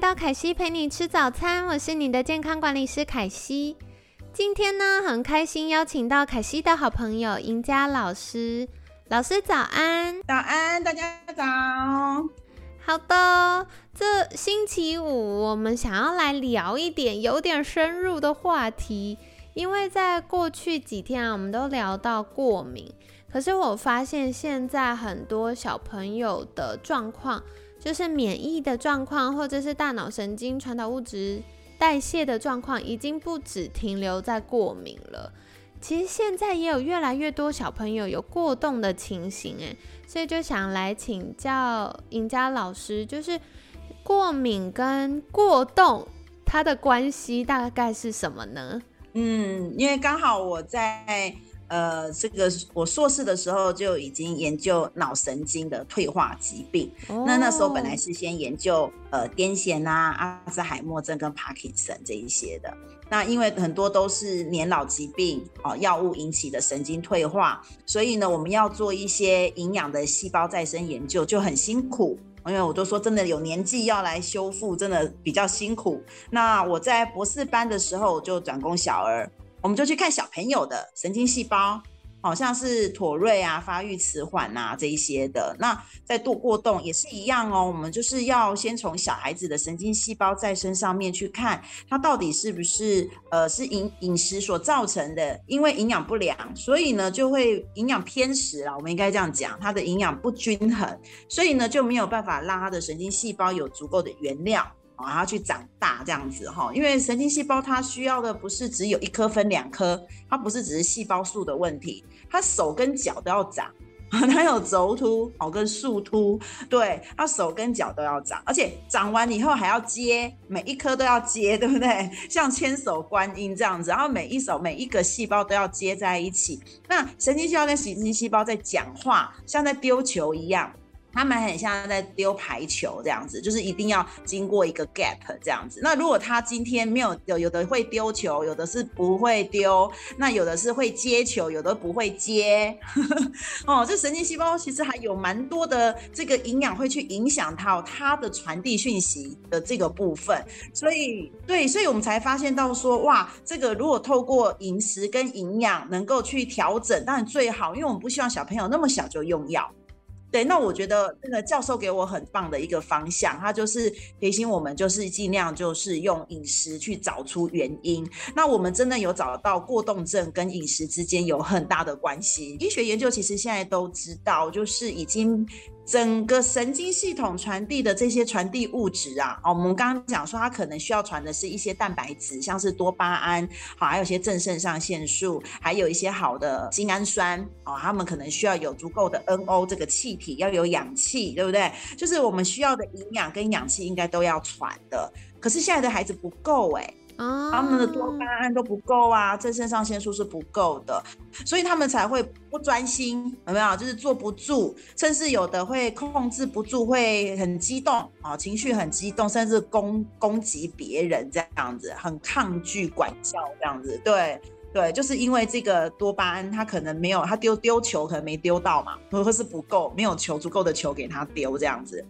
到凯西陪你吃早餐，我是你的健康管理师凯西。今天呢，很开心邀请到凯西的好朋友赢家老师。老师早安，早安，大家早。好的，这星期五我们想要来聊一点有点深入的话题，因为在过去几天啊，我们都聊到过敏，可是我发现现在很多小朋友的状况。就是免疫的状况，或者是大脑神经传导物质代谢的状况，已经不止停留在过敏了。其实现在也有越来越多小朋友有过动的情形，诶，所以就想来请教赢家老师，就是过敏跟过动它的关系大概是什么呢？嗯，因为刚好我在。呃，这个我硕士的时候就已经研究脑神经的退化疾病。那那时候本来是先研究呃癫痫啊、阿兹海默症跟帕金森这一些的。那因为很多都是年老疾病哦，药物引起的神经退化，所以呢，我们要做一些营养的细胞再生研究就很辛苦。因为我都说真的有年纪要来修复，真的比较辛苦。那我在博士班的时候就转攻小儿。我们就去看小朋友的神经细胞，好像是妥瑞啊、发育迟缓啊这一些的。那在度过动也是一样哦。我们就是要先从小孩子的神经细胞再生上面去看，它到底是不是呃是饮饮食所造成的？因为营养不良，所以呢就会营养偏食啦。我们应该这样讲，它的营养不均衡，所以呢就没有办法让它的神经细胞有足够的原料。然后去长大这样子哈，因为神经细胞它需要的不是只有一颗分两颗，它不是只是细胞数的问题，它手跟脚都要长，它有轴突哦跟树突，对，它手跟脚都要长，而且长完以后还要接，每一颗都要接，对不对？像千手观音这样子，然后每一手每一个细胞都要接在一起。那神经细胞跟神经细胞在讲话，像在丢球一样。他们很像在丢排球这样子，就是一定要经过一个 gap 这样子。那如果他今天没有有有的会丢球，有的是不会丢，那有的是会接球，有的不会接。哦，这神经细胞其实还有蛮多的这个营养会去影响到它的传递讯息的这个部分。所以对，所以我们才发现到说，哇，这个如果透过饮食跟营养能够去调整，当然最好，因为我们不希望小朋友那么小就用药。对，那我觉得那个教授给我很棒的一个方向，他就是提醒我们，就是尽量就是用饮食去找出原因。那我们真的有找到过动症跟饮食之间有很大的关系。医学研究其实现在都知道，就是已经。整个神经系统传递的这些传递物质啊，哦，我们刚刚讲说它可能需要传的是一些蛋白质，像是多巴胺，好，还有一些正肾上腺素，还有一些好的精氨酸，哦，他们可能需要有足够的 NO 这个气体，要有氧气，对不对？就是我们需要的营养跟氧气应该都要传的，可是现在的孩子不够哎。他们的多巴胺都不够啊，正肾上腺素是不够的，所以他们才会不专心，有没有？就是坐不住，甚至有的会控制不住，会很激动啊，情绪很激动，甚至攻攻击别人这样子，很抗拒管教这样子。对对，就是因为这个多巴胺，他可能没有，他丢丢球可能没丢到嘛，或者是不够，没有球足够的球给他丢这样子。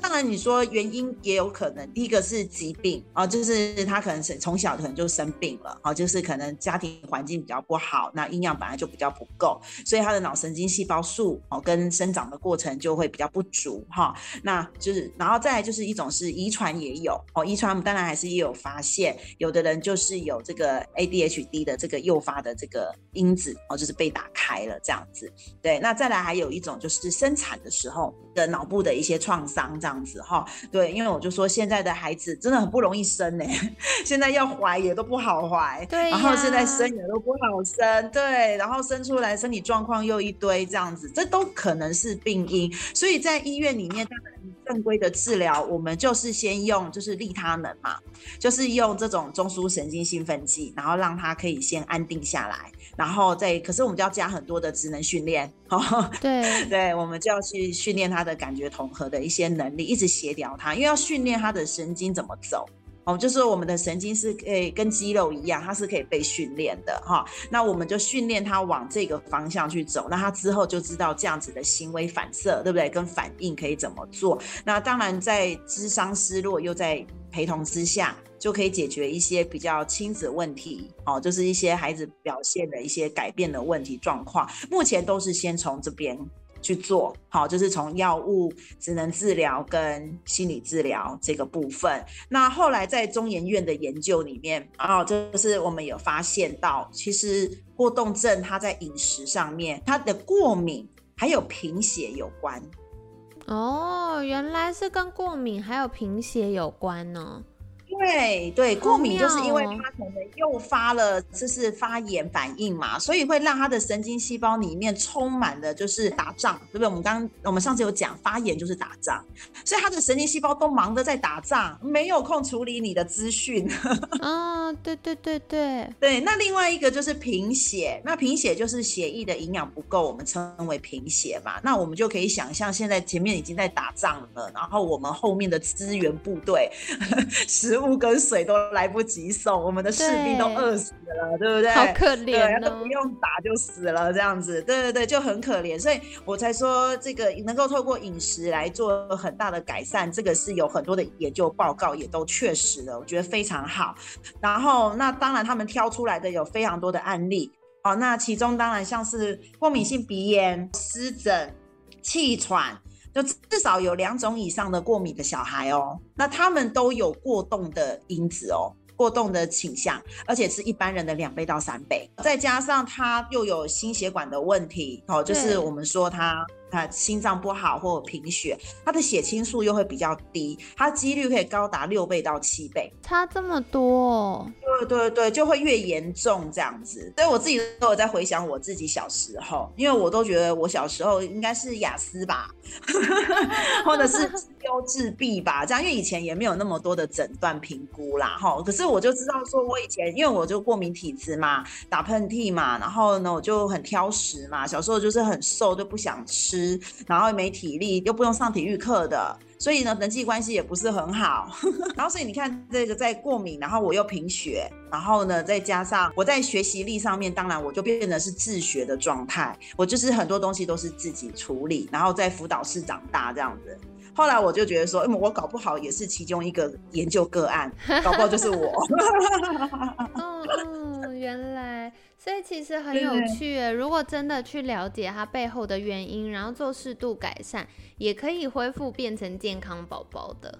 当然，你说原因也有可能，第一个是疾病啊，就是他可能是从小可能就生病了，啊，就是可能家庭环境比较不好，那营养本来就比较不够，所以他的脑神经细胞数哦跟生长的过程就会比较不足哈。那就是，然后再来就是一种是遗传也有哦，遗传我们当然还是也有发现，有的人就是有这个 ADHD 的这个诱发的这个因子哦，就是被打开了这样子。对，那再来还有一种就是生产的时候的脑部的一些创伤这样。样子哈，对，因为我就说现在的孩子真的很不容易生呢，现在要怀也都不好怀，对，然后现在生也都不好生，对，然后生出来身体状况又一堆这样子，这都可能是病因，所以在医院里面，当然正规的治疗，我们就是先用就是利他能嘛，就是用这种中枢神经兴奋剂，然后让他可以先安定下来，然后再可是我们就要加很多的职能训练，哦对 对，我们就要去训练他的感觉统合的一些能力，一直协调他，因为要训练他的神经怎么走。哦，就是我们的神经是可以跟肌肉一样，它是可以被训练的哈。那我们就训练它往这个方向去走，那它之后就知道这样子的行为反射，对不对？跟反应可以怎么做？那当然，在智商失落又在陪同之下，就可以解决一些比较亲子问题哦，就是一些孩子表现的一些改变的问题状况。目前都是先从这边。去做好，就是从药物、职能治疗跟心理治疗这个部分。那后来在中研院的研究里面，哦，就是我们有发现到，其实过动症它在饮食上面，它的过敏还有贫血有关。哦，原来是跟过敏还有贫血有关呢。对对，过敏就是因为它可能诱发了就是发炎反应嘛，所以会让它的神经细胞里面充满的就是打仗，对不对？我们刚我们上次有讲发炎就是打仗，所以它的神经细胞都忙着在打仗，没有空处理你的资讯。啊，对对对对对。那另外一个就是贫血，那贫血就是血液的营养不够，我们称为贫血嘛。那我们就可以想象，现在前面已经在打仗了，然后我们后面的资源部队 食。物跟水都来不及送，我们的士兵都饿死了，对不对？好可怜都不用打就死了，这样子，对对对，就很可怜。所以我才说，这个能够透过饮食来做很大的改善，这个是有很多的研究报告也都确实的，我觉得非常好。然后，那当然他们挑出来的有非常多的案例哦，那其中当然像是过敏性鼻炎、湿疹、气喘。就至少有两种以上的过敏的小孩哦，那他们都有过动的因子哦，过动的倾向，而且是一般人的两倍到三倍，再加上他又有心血管的问题哦，就是我们说他。他心脏不好或者贫血，他的血清素又会比较低，他几率可以高达六倍到七倍，差这么多。对对对，就会越严重这样子。所以我自己都有在回想我自己小时候，因为我都觉得我小时候应该是雅思吧，或者是 优自闭吧，这样，因为以前也没有那么多的诊断评估啦，哈。可是我就知道说，我以前因为我就过敏体质嘛，打喷嚏嘛，然后呢我就很挑食嘛，小时候就是很瘦，就不想吃。然后没体力，又不用上体育课的，所以呢，人际关系也不是很好。然后，所以你看，这个在过敏，然后我又贫血，然后呢，再加上我在学习力上面，当然我就变得是自学的状态，我就是很多东西都是自己处理，然后在辅导室长大这样子。后来我就觉得说，嗯，我搞不好也是其中一个研究个案，搞不好就是我。哦，原来。所以其实很有趣，如果真的去了解它背后的原因，然后做适度改善，也可以恢复变成健康宝宝的。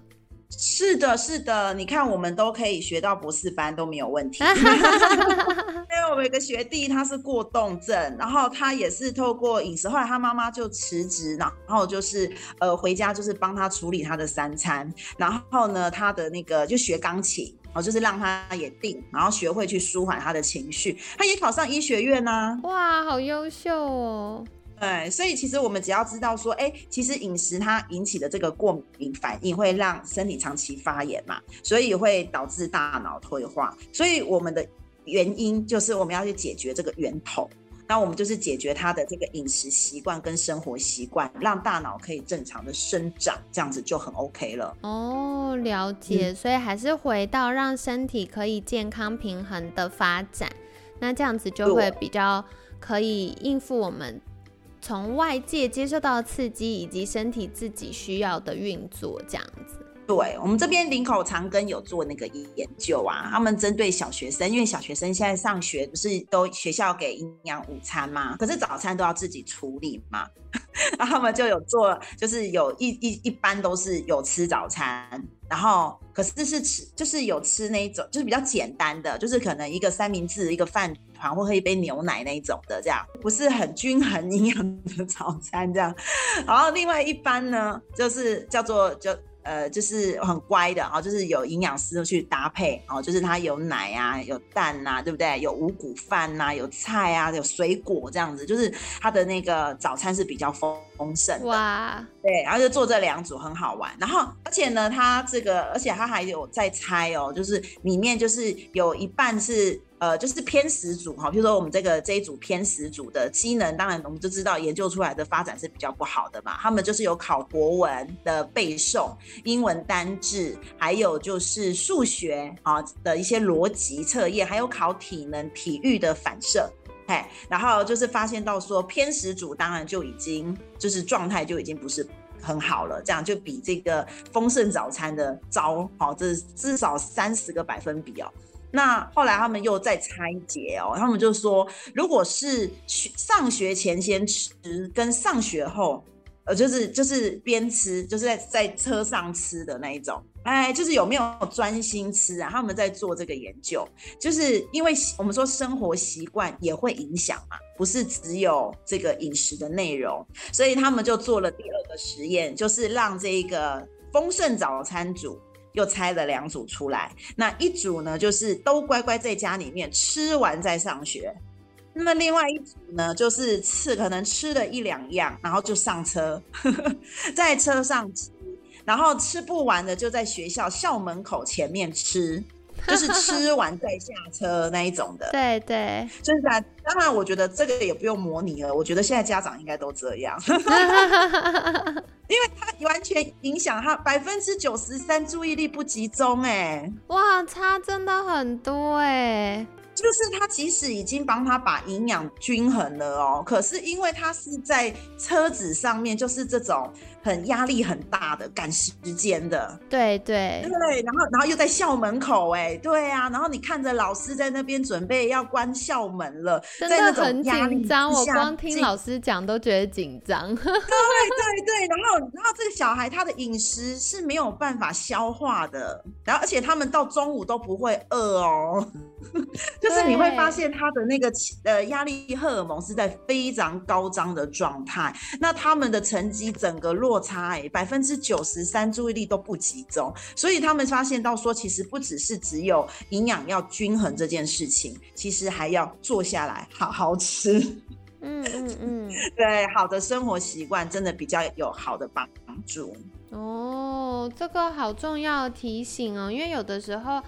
是的，是的，你看我们都可以学到博士班都没有问题。因为我们有个学弟，他是过动症，然后他也是透过饮食，后来他妈妈就辞职，然后就是呃回家就是帮他处理他的三餐，然后呢他的那个就学钢琴。哦，就是让他也定，然后学会去舒缓他的情绪。他也考上医学院呢。哇，好优秀哦！对，所以其实我们只要知道说，哎，其实饮食它引起的这个过敏反应会让身体长期发炎嘛，所以会导致大脑退化。所以我们的原因就是我们要去解决这个源头。那我们就是解决他的这个饮食习惯跟生活习惯，让大脑可以正常的生长，这样子就很 OK 了。哦，了解。所以还是回到让身体可以健康平衡的发展，那这样子就会比较可以应付我们从外界接受到刺激，以及身体自己需要的运作，这样子。对我们这边林口长庚有做那个研究啊，他们针对小学生，因为小学生现在上学不是都学校给营养午餐吗？可是早餐都要自己处理嘛，然后他们就有做，就是有一一一般都是有吃早餐，然后可是是吃就是有吃那一种，就是比较简单的，就是可能一个三明治，一个饭团，或喝一杯牛奶那一种的，这样不是很均衡营养的早餐这样。然后另外一般呢，就是叫做就。呃，就是很乖的啊，就是有营养师去搭配哦，就是它有奶啊，有蛋呐，对不对？有五谷饭呐，有菜啊，有水果这样子，就是它的那个早餐是比较丰丰盛的。哇，对，然后就做这两组很好玩，然后而且呢，它这个而且它还有在猜哦，就是里面就是有一半是。呃，就是偏食组哈，比如说我们这个这一组偏食组的机能，当然我们就知道研究出来的发展是比较不好的嘛。他们就是有考国文的背诵、英文单字，还有就是数学啊的一些逻辑测验，还有考体能、体育的反射，嘿，然后就是发现到说偏食组当然就已经就是状态就已经不是很好了，这样就比这个丰盛早餐的糟，好，这至少三十个百分比哦。那后来他们又在拆解哦，他们就说，如果是学上学前先吃，跟上学后，呃，就是就是边吃，就是在在车上吃的那一种，哎，就是有没有专心吃啊？他们在做这个研究，就是因为我们说生活习惯也会影响嘛，不是只有这个饮食的内容，所以他们就做了第二个实验，就是让这个丰盛早餐组。又拆了两组出来，那一组呢，就是都乖乖在家里面吃完再上学。那么另外一组呢，就是吃可能吃了一两样，然后就上车，在车上吃，然后吃不完的就在学校校门口前面吃。就是吃完再下车那一种的，对对，就是当然，我觉得这个也不用模拟了。我觉得现在家长应该都这样，因为他完全影响他百分之九十三注意力不集中，哎，哇，差真的很多哎。就是他即使已经帮他把营养均衡了哦，可是因为他是在车子上面，就是这种很压力很大的赶时间的，对对对，然后然后又在校门口哎，对啊，然后你看着老师在那边准备要关校门了，真的很紧张，我光听老师讲都觉得紧张。对对对，然后然后这个小孩他的饮食是没有办法消化的，然后而且他们到中午都不会饿哦。就是你会发现他的那个呃压力荷尔蒙是在非常高涨的状态，那他们的成绩整个落差哎百分之九十三注意力都不集中，所以他们发现到说其实不只是只有营养要均衡这件事情，其实还要坐下来好好吃。嗯嗯嗯，对，好的生活习惯真的比较有好的帮助。哦，这个好重要的提醒哦，因为有的时候。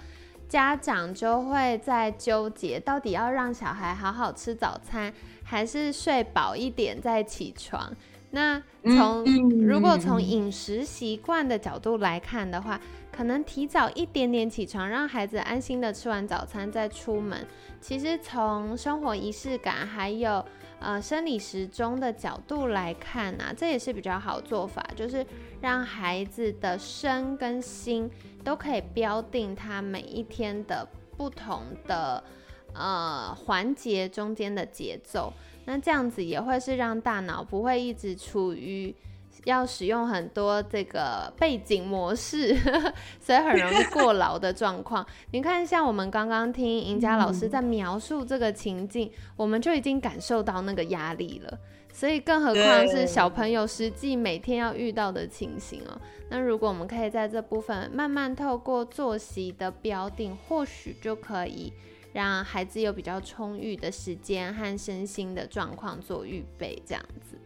家长就会在纠结，到底要让小孩好好吃早餐，还是睡饱一点再起床？那从如果从饮食习惯的角度来看的话，可能提早一点点起床，让孩子安心的吃完早餐再出门。其实从生活仪式感还有呃生理时钟的角度来看啊，这也是比较好做法，就是让孩子的身跟心。都可以标定他每一天的不同的呃环节中间的节奏，那这样子也会是让大脑不会一直处于要使用很多这个背景模式，所以很容易 过劳的状况。你看，像我们刚刚听赢家老师在描述这个情境，我们就已经感受到那个压力了。所以，更何况是小朋友实际每天要遇到的情形哦。那如果我们可以在这部分慢慢透过作息的标定，或许就可以让孩子有比较充裕的时间和身心的状况做预备，这样子。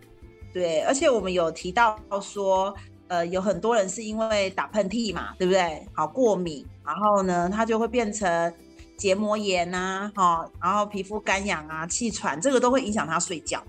对，而且我们有提到说，呃，有很多人是因为打喷嚏嘛，对不对？好，过敏，然后呢，他就会变成结膜炎啊，哈，然后皮肤干痒啊，气喘，这个都会影响他睡觉。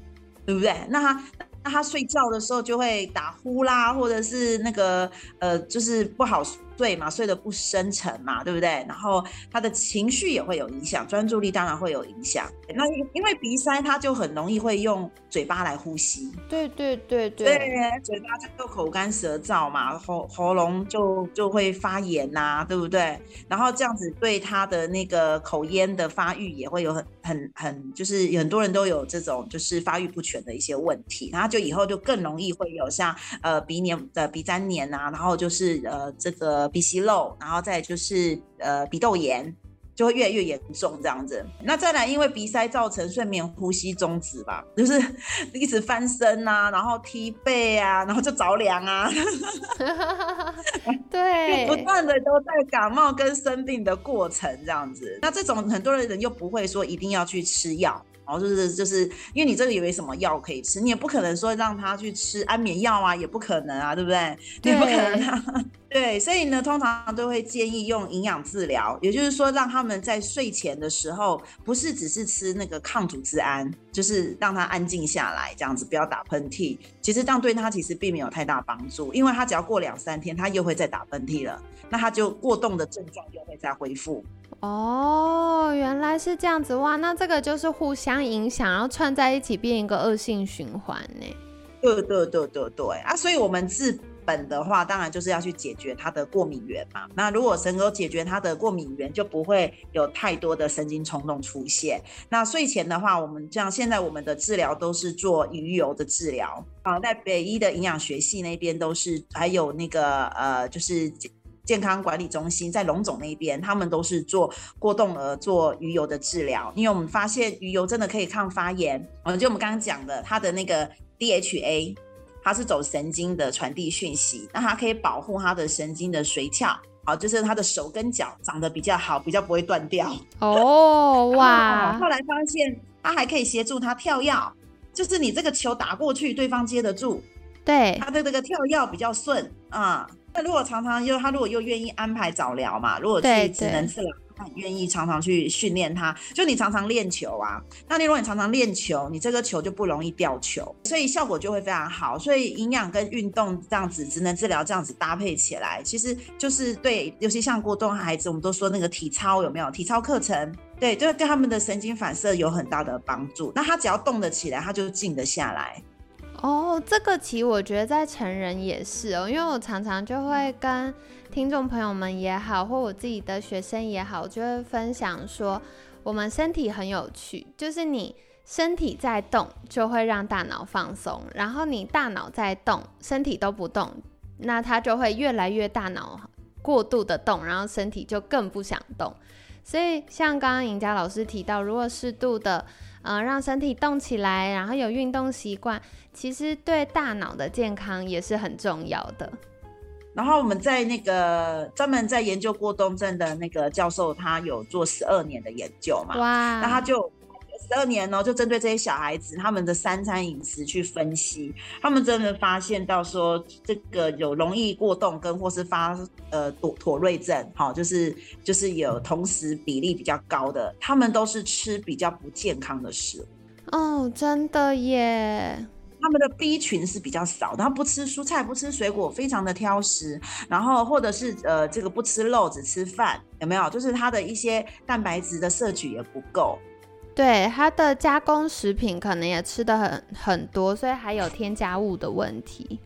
对不对？那他那他睡觉的时候就会打呼啦，或者是那个呃，就是不好。睡嘛，睡得不深沉嘛，对不对？然后他的情绪也会有影响，专注力当然会有影响。那因为鼻塞，他就很容易会用嘴巴来呼吸。对对对对，对嘴巴就口干舌燥嘛，喉喉咙就就会发炎呐，对不对？然后这样子对他的那个口咽的发育也会有很很很，就是很多人都有这种就是发育不全的一些问题，然后就以后就更容易会有像呃鼻黏的鼻粘黏啊，然后就是呃这个。鼻息肉，然后再就是呃鼻窦炎，就会越来越严重这样子。那再来，因为鼻塞造成睡眠呼吸中止吧，就是 一直翻身啊，然后踢背啊，然后就着凉啊，对，不断的都在感冒跟生病的过程这样子。那这种很多的人又不会说一定要去吃药。然后就是就是因为你这个以为什么药可以吃，你也不可能说让他去吃安眠药啊，也不可能啊，对不对？也不可能啊。对，所以呢，通常都会建议用营养治疗，也就是说让他们在睡前的时候，不是只是吃那个抗组织胺，就是让他安静下来，这样子不要打喷嚏。其实这样对他其实并没有太大帮助，因为他只要过两三天，他又会再打喷嚏了，那他就过动的症状又会再恢复。哦，原来是这样子哇！那这个就是互相影响，然后串在一起变一个恶性循环呢。对对对对对啊！所以我们治本的话，当然就是要去解决它的过敏源嘛。那如果能够解决它的过敏源，就不会有太多的神经冲动出现。那睡前的话，我们像现在我们的治疗都是做鱼油的治疗啊，在北医的营养学系那边都是，还有那个呃，就是。健康管理中心在龙总那边，他们都是做过动儿做鱼油的治疗，因为我们发现鱼油真的可以抗发炎。嗯，就我们刚刚讲的，它的那个 DHA，它是走神经的传递讯息，那它可以保护它的神经的髓鞘，好，就是他的手跟脚长得比较好，比较不会断掉。哦，哇！后来发现它还可以协助他跳跃，就是你这个球打过去，对方接得住，对，他的这个跳跃比较顺啊。那如果常常又他如果又愿意安排早疗嘛，如果去只能治疗，他很愿意常常去训练他，就你常常练球啊，那你如果你常常练球，你这个球就不容易掉球，所以效果就会非常好。所以营养跟运动这样子，职能治疗这样子搭配起来，其实就是对，尤其像过动孩子，我们都说那个体操有没有？体操课程，对，对，对他们的神经反射有很大的帮助。那他只要动得起来，他就静得下来。哦，这个其实我觉得在成人也是哦，因为我常常就会跟听众朋友们也好，或我自己的学生也好，就会分享说，我们身体很有趣，就是你身体在动，就会让大脑放松，然后你大脑在动，身体都不动，那它就会越来越大脑过度的动，然后身体就更不想动。所以像刚刚尹佳老师提到，如果适度的。嗯，让身体动起来，然后有运动习惯，其实对大脑的健康也是很重要的。然后我们在那个专门在研究过动症的那个教授，他有做十二年的研究嘛？哇，那他就。十二年呢，就针对这些小孩子他们的三餐饮食去分析，他们真的发现到说，这个有容易过动跟或是发呃妥妥瑞症，好，就是就是有同时比例比较高的，他们都是吃比较不健康的食物。哦，真的耶，他们的 B 群是比较少，他不吃蔬菜，不吃水果，非常的挑食，然后或者是呃这个不吃肉，只吃饭，有没有？就是他的一些蛋白质的摄取也不够。对它的加工食品可能也吃的很很多，所以还有添加物的问题。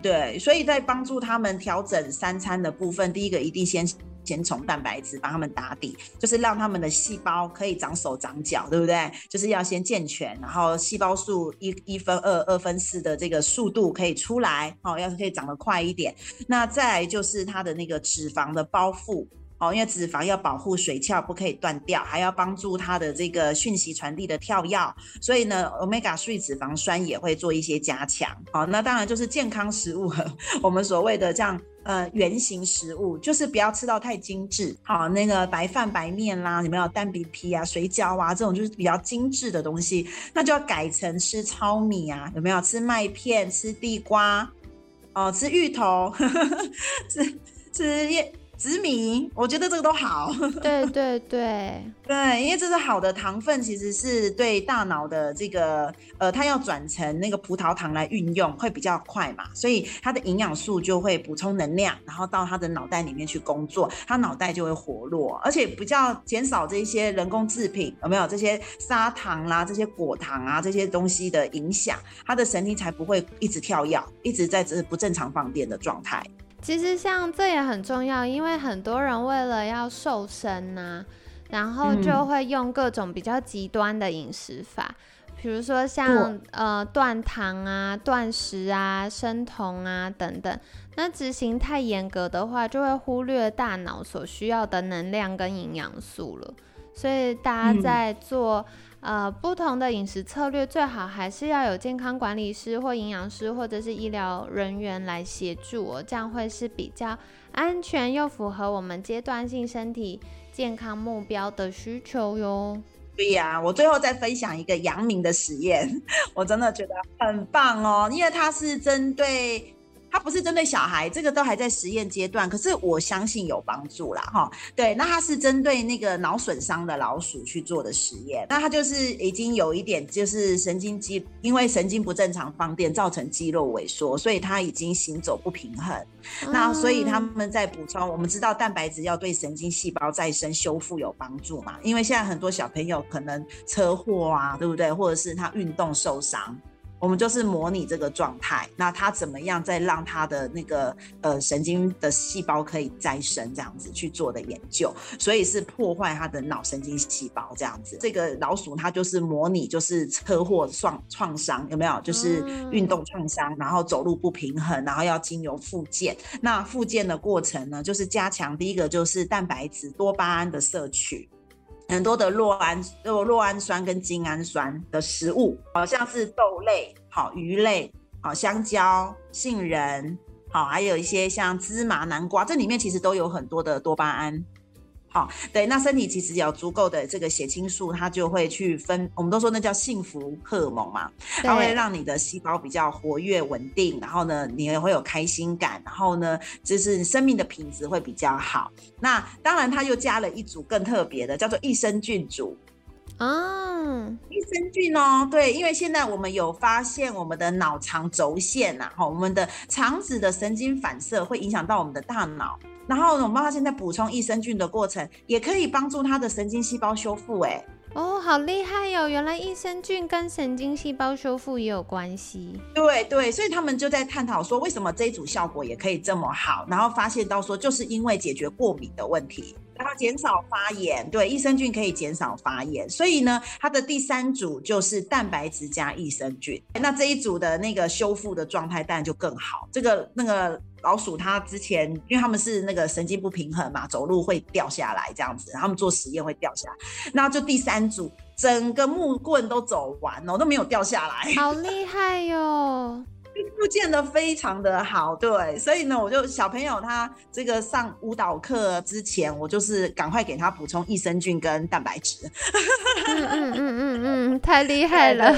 对，所以在帮助他们调整三餐的部分，第一个一定先先从蛋白质帮他们打底，就是让他们的细胞可以长手长脚，对不对？就是要先健全，然后细胞数一一分二二分四的这个速度可以出来，哦，要是可以长得快一点。那再来就是它的那个脂肪的包覆。哦，因为脂肪要保护髓鞘不可以断掉，还要帮助它的这个讯息传递的跳跃，所以呢，omega 三脂肪酸也会做一些加强。好，那当然就是健康食物，我们所谓的这样呃圆形食物，就是不要吃到太精致。好，那个白饭白面啦，有没有蛋饼皮啊、水饺啊这种就是比较精致的东西，那就要改成吃糙米啊，有没有吃麦片、吃地瓜哦、吃芋头、吃吃叶。紫米，我觉得这个都好。对对对对，因为这是好的糖分，其实是对大脑的这个呃，它要转成那个葡萄糖来运用会比较快嘛，所以它的营养素就会补充能量，然后到它的脑袋里面去工作，它脑袋就会活络，而且比较减少这些人工制品有没有这些砂糖啦、这些果糖啊这些东西的影响，它的神经才不会一直跳跃，一直在这不正常放电的状态。其实像这也很重要，因为很多人为了要瘦身呐，然后就会用各种比较极端的饮食法，比如说像呃断糖啊、断食啊、生酮啊等等。那执行太严格的话，就会忽略大脑所需要的能量跟营养素了。所以大家在做呃不同的饮食策略，最好还是要有健康管理师或营养师或者是医疗人员来协助，这样会是比较安全又符合我们阶段性身体健康目标的需求哟。对呀，我最后再分享一个阳明的实验，我真的觉得很棒哦，因为它是针对。它不是针对小孩，这个都还在实验阶段，可是我相信有帮助啦，哈。对，那它是针对那个脑损伤的老鼠去做的实验，那它就是已经有一点就是神经肌，因为神经不正常放电造成肌肉萎缩，所以它已经行走不平衡。那所以他们在补充，我们知道蛋白质要对神经细胞再生修复有帮助嘛？因为现在很多小朋友可能车祸啊，对不对？或者是他运动受伤。我们就是模拟这个状态，那他怎么样再让他的那个呃神经的细胞可以再生，这样子去做的研究，所以是破坏他的脑神经细胞这样子。这个老鼠它就是模拟就是车祸创创伤有没有？就是运动创伤，然后走路不平衡，然后要经由复健。那复健的过程呢，就是加强第一个就是蛋白质多巴胺的摄取。很多的酪氨、酪酪氨酸跟精氨酸的食物，好像是豆类、好鱼类、好香蕉、杏仁，好还有一些像芝麻、南瓜，这里面其实都有很多的多巴胺。好，对，那身体其实有足够的这个血清素，它就会去分。我们都说那叫幸福荷尔蒙嘛，它会让你的细胞比较活跃稳定，然后呢，你也会有开心感，然后呢，就是生命的品质会比较好。那当然，它又加了一组更特别的，叫做益生菌组。啊，益生菌哦，对，因为现在我们有发现，我们的脑肠轴线呐，哈，我们的肠子的神经反射会影响到我们的大脑。然后我们妈妈现在补充益生菌的过程，也可以帮助他的神经细胞修复。哎，哦，好厉害哟！原来益生菌跟神经细胞修复也有关系。对对，所以他们就在探讨说，为什么这一组效果也可以这么好？然后发现到说，就是因为解决过敏的问题。然后减少发炎，对，益生菌可以减少发炎，所以呢，它的第三组就是蛋白质加益生菌，那这一组的那个修复的状态当然就更好。这个那个老鼠它之前，因为他们是那个神经不平衡嘛，走路会掉下来这样子，他们做实验会掉下来，那就第三组整个木棍都走完了，都没有掉下来，好厉害哟。复健的非常的好，对，所以呢，我就小朋友他这个上舞蹈课之前，我就是赶快给他补充益生菌跟蛋白质。嗯嗯嗯嗯嗯，太厉害了。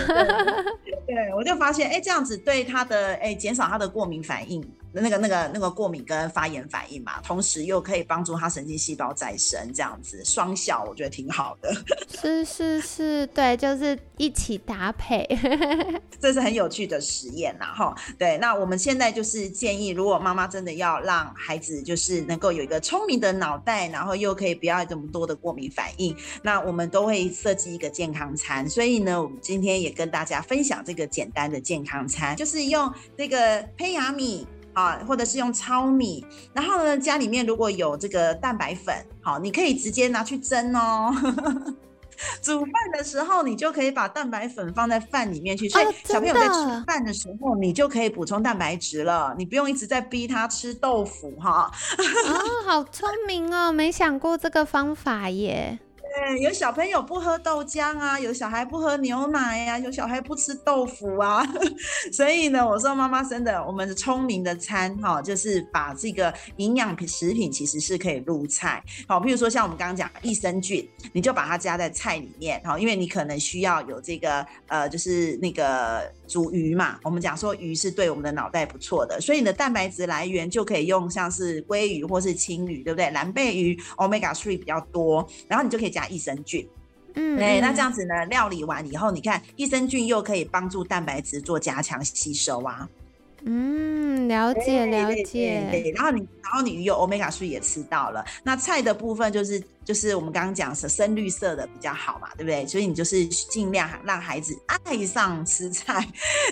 对，我就发现，哎，这样子对他的，哎，减少他的过敏反应。那个、那个、那个过敏跟发炎反应嘛，同时又可以帮助他神经细胞再生，这样子双效，我觉得挺好的。是是是，对，就是一起搭配，这是很有趣的实验呐，哈。对，那我们现在就是建议，如果妈妈真的要让孩子就是能够有一个聪明的脑袋，然后又可以不要这么多的过敏反应，那我们都会设计一个健康餐。所以呢，我们今天也跟大家分享这个简单的健康餐，就是用这个胚芽米。啊，或者是用糙米，然后呢，家里面如果有这个蛋白粉，好，你可以直接拿去蒸哦。煮饭的时候，你就可以把蛋白粉放在饭里面去，所以小朋友在吃饭的时候，你就可以补充蛋白质了，你不用一直在逼他吃豆腐哈。啊，好聪明哦，没想过这个方法耶。对，有小朋友不喝豆浆啊，有小孩不喝牛奶呀，有小孩不吃豆腐啊，所以呢，我说妈妈生的，我们的聪明的餐哈，就是把这个营养食品其实是可以入菜，好，譬如说像我们刚刚讲益生菌，你就把它加在菜里面，好，因为你可能需要有这个呃，就是那个。煮鱼嘛，我们讲说鱼是对我们的脑袋不错的，所以你的蛋白质来源就可以用像是鲑鱼或是青鱼，对不对？蓝背鱼 omega three 比较多，然后你就可以加益生菌。嗯，对，那这样子呢，料理完以后，你看益生菌又可以帮助蛋白质做加强吸收啊。嗯，了解了解。对，然后你然后你鱼油欧米伽素也吃到了，那菜的部分就是。就是我们刚刚讲是深绿色的比较好嘛，对不对？所以你就是尽量让孩子爱上吃菜，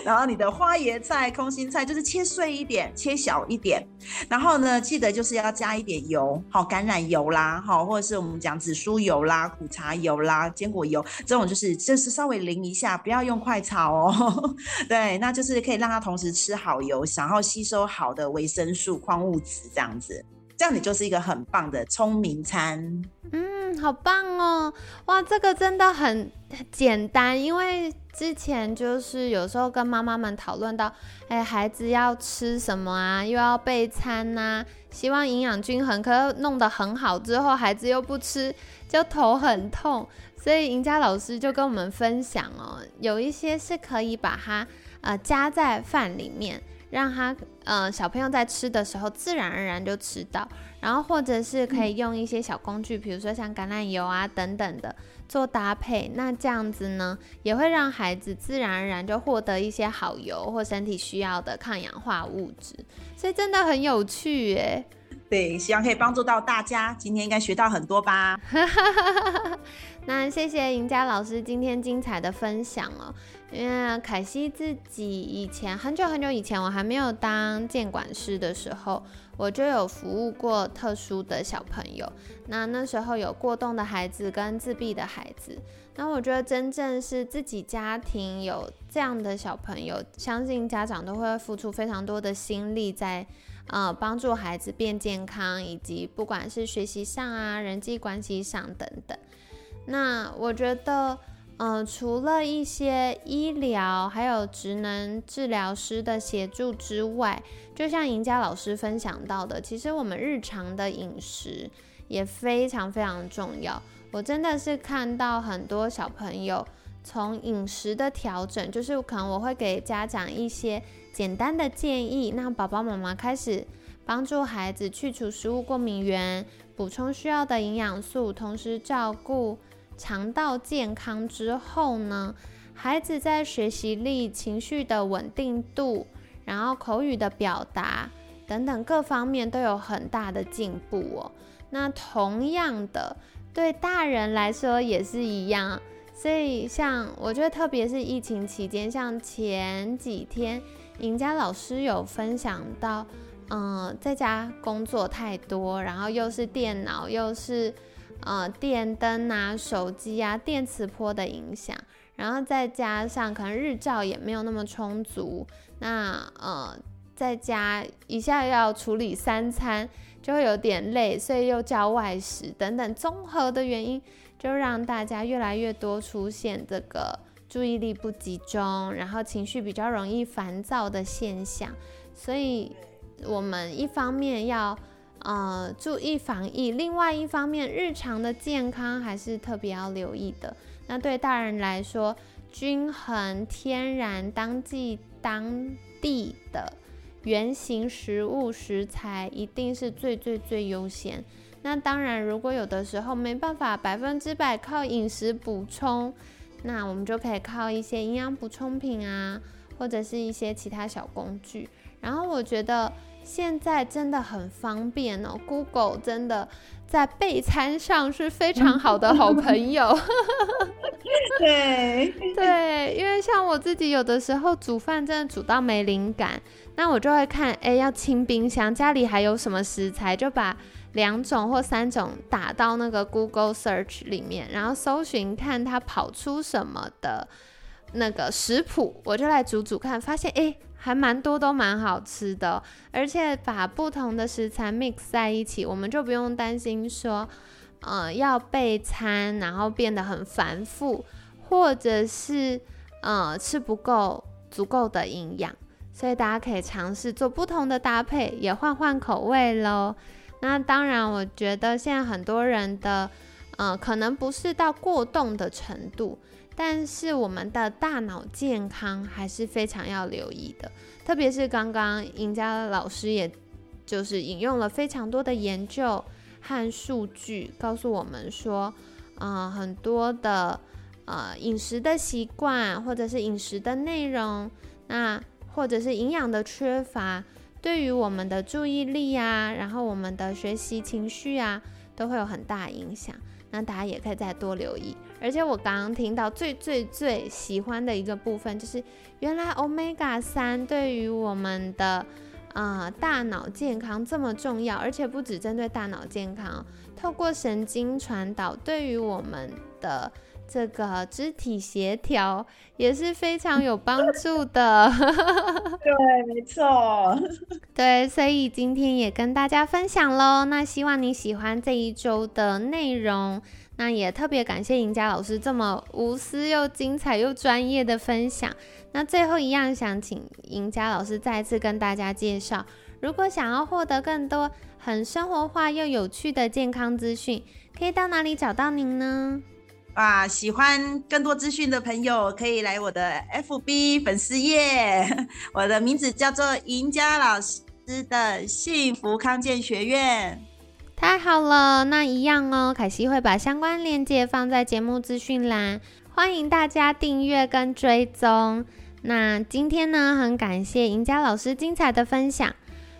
然后你的花椰菜、空心菜就是切碎一点、切小一点，然后呢，记得就是要加一点油，好，橄榄油啦，好，或者是我们讲紫苏油啦、苦茶油啦、坚果油这种，就是就是稍微淋一下，不要用快炒哦。对，那就是可以让他同时吃好油，然后吸收好的维生素、矿物质这样子。这样你就是一个很棒的聪明餐，嗯，好棒哦，哇，这个真的很简单，因为之前就是有时候跟妈妈们讨论到，哎，孩子要吃什么啊，又要备餐呐，希望营养均衡，可弄得很好之后，孩子又不吃，就头很痛，所以赢家老师就跟我们分享哦，有一些是可以把它呃加在饭里面。让他呃小朋友在吃的时候自然而然就吃到，然后或者是可以用一些小工具，比如说像橄榄油啊等等的做搭配，那这样子呢也会让孩子自然而然就获得一些好油或身体需要的抗氧化物质，所以真的很有趣耶。对，希望可以帮助到大家，今天应该学到很多吧。那谢谢赢家老师今天精彩的分享哦。因为凯西自己以前很久很久以前，我还没有当监管师的时候，我就有服务过特殊的小朋友。那那时候有过动的孩子跟自闭的孩子。那我觉得真正是自己家庭有这样的小朋友，相信家长都会付出非常多的心力在呃帮助孩子变健康，以及不管是学习上啊、人际关系上等等。那我觉得。嗯，除了一些医疗还有职能治疗师的协助之外，就像赢家老师分享到的，其实我们日常的饮食也非常非常重要。我真的是看到很多小朋友从饮食的调整，就是可能我会给家长一些简单的建议，让爸爸妈妈开始帮助孩子去除食物过敏源，补充需要的营养素，同时照顾。肠道健康之后呢，孩子在学习力、情绪的稳定度，然后口语的表达等等各方面都有很大的进步哦。那同样的，对大人来说也是一样。所以，像我觉得，特别是疫情期间，像前几天赢家老师有分享到，嗯，在家工作太多，然后又是电脑，又是。呃，电灯啊，手机啊，电磁波的影响，然后再加上可能日照也没有那么充足，那呃，在家一下要处理三餐，就会有点累，所以又叫外食等等，综合的原因，就让大家越来越多出现这个注意力不集中，然后情绪比较容易烦躁的现象，所以我们一方面要。呃，注意防疫。另外一方面，日常的健康还是特别要留意的。那对大人来说，均衡、天然、当季、当地的原形食物食材一定是最最最优先。那当然，如果有的时候没办法百分之百靠饮食补充，那我们就可以靠一些营养补充品啊，或者是一些其他小工具。然后我觉得。现在真的很方便哦，Google 真的在备餐上是非常好的好朋友。对 对，因为像我自己有的时候煮饭真的煮到没灵感，那我就会看，哎，要清冰箱，家里还有什么食材，就把两种或三种打到那个 Google Search 里面，然后搜寻看它跑出什么的那个食谱，我就来煮煮看，发现哎。还蛮多，都蛮好吃的，而且把不同的食材 mix 在一起，我们就不用担心说，呃，要备餐，然后变得很繁复，或者是呃吃不够足够的营养，所以大家可以尝试做不同的搭配，也换换口味喽。那当然，我觉得现在很多人的，呃，可能不是到过动的程度。但是我们的大脑健康还是非常要留意的，特别是刚刚赢家老师也就是引用了非常多的研究和数据，告诉我们说，呃，很多的呃饮食的习惯或者是饮食的内容，那或者是营养的缺乏，对于我们的注意力啊，然后我们的学习情绪啊，都会有很大影响。那大家也可以再多留意。而且我刚刚听到最最最喜欢的一个部分，就是原来 omega 三对于我们的啊大脑健康这么重要，而且不只针对大脑健康，透过神经传导，对于我们的。这个肢体协调也是非常有帮 助的。对，没错。对，所以今天也跟大家分享喽。那希望你喜欢这一周的内容。那也特别感谢赢家老师这么无私又精彩又专业的分享。那最后一样，想请赢家老师再次跟大家介绍，如果想要获得更多很生活化又有趣的健康资讯，可以到哪里找到您呢？啊，喜欢更多资讯的朋友可以来我的 FB 粉丝页，我的名字叫做赢家老师的幸福康健学院。太好了，那一样哦，凯西会把相关链接放在节目资讯栏，欢迎大家订阅跟追踪。那今天呢，很感谢赢家老师精彩的分享，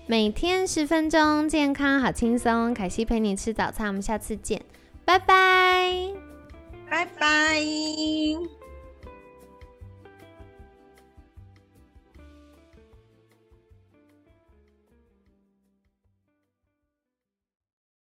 每天十分钟，健康好轻松，凯西陪你吃早餐，我们下次见，拜拜。拜拜。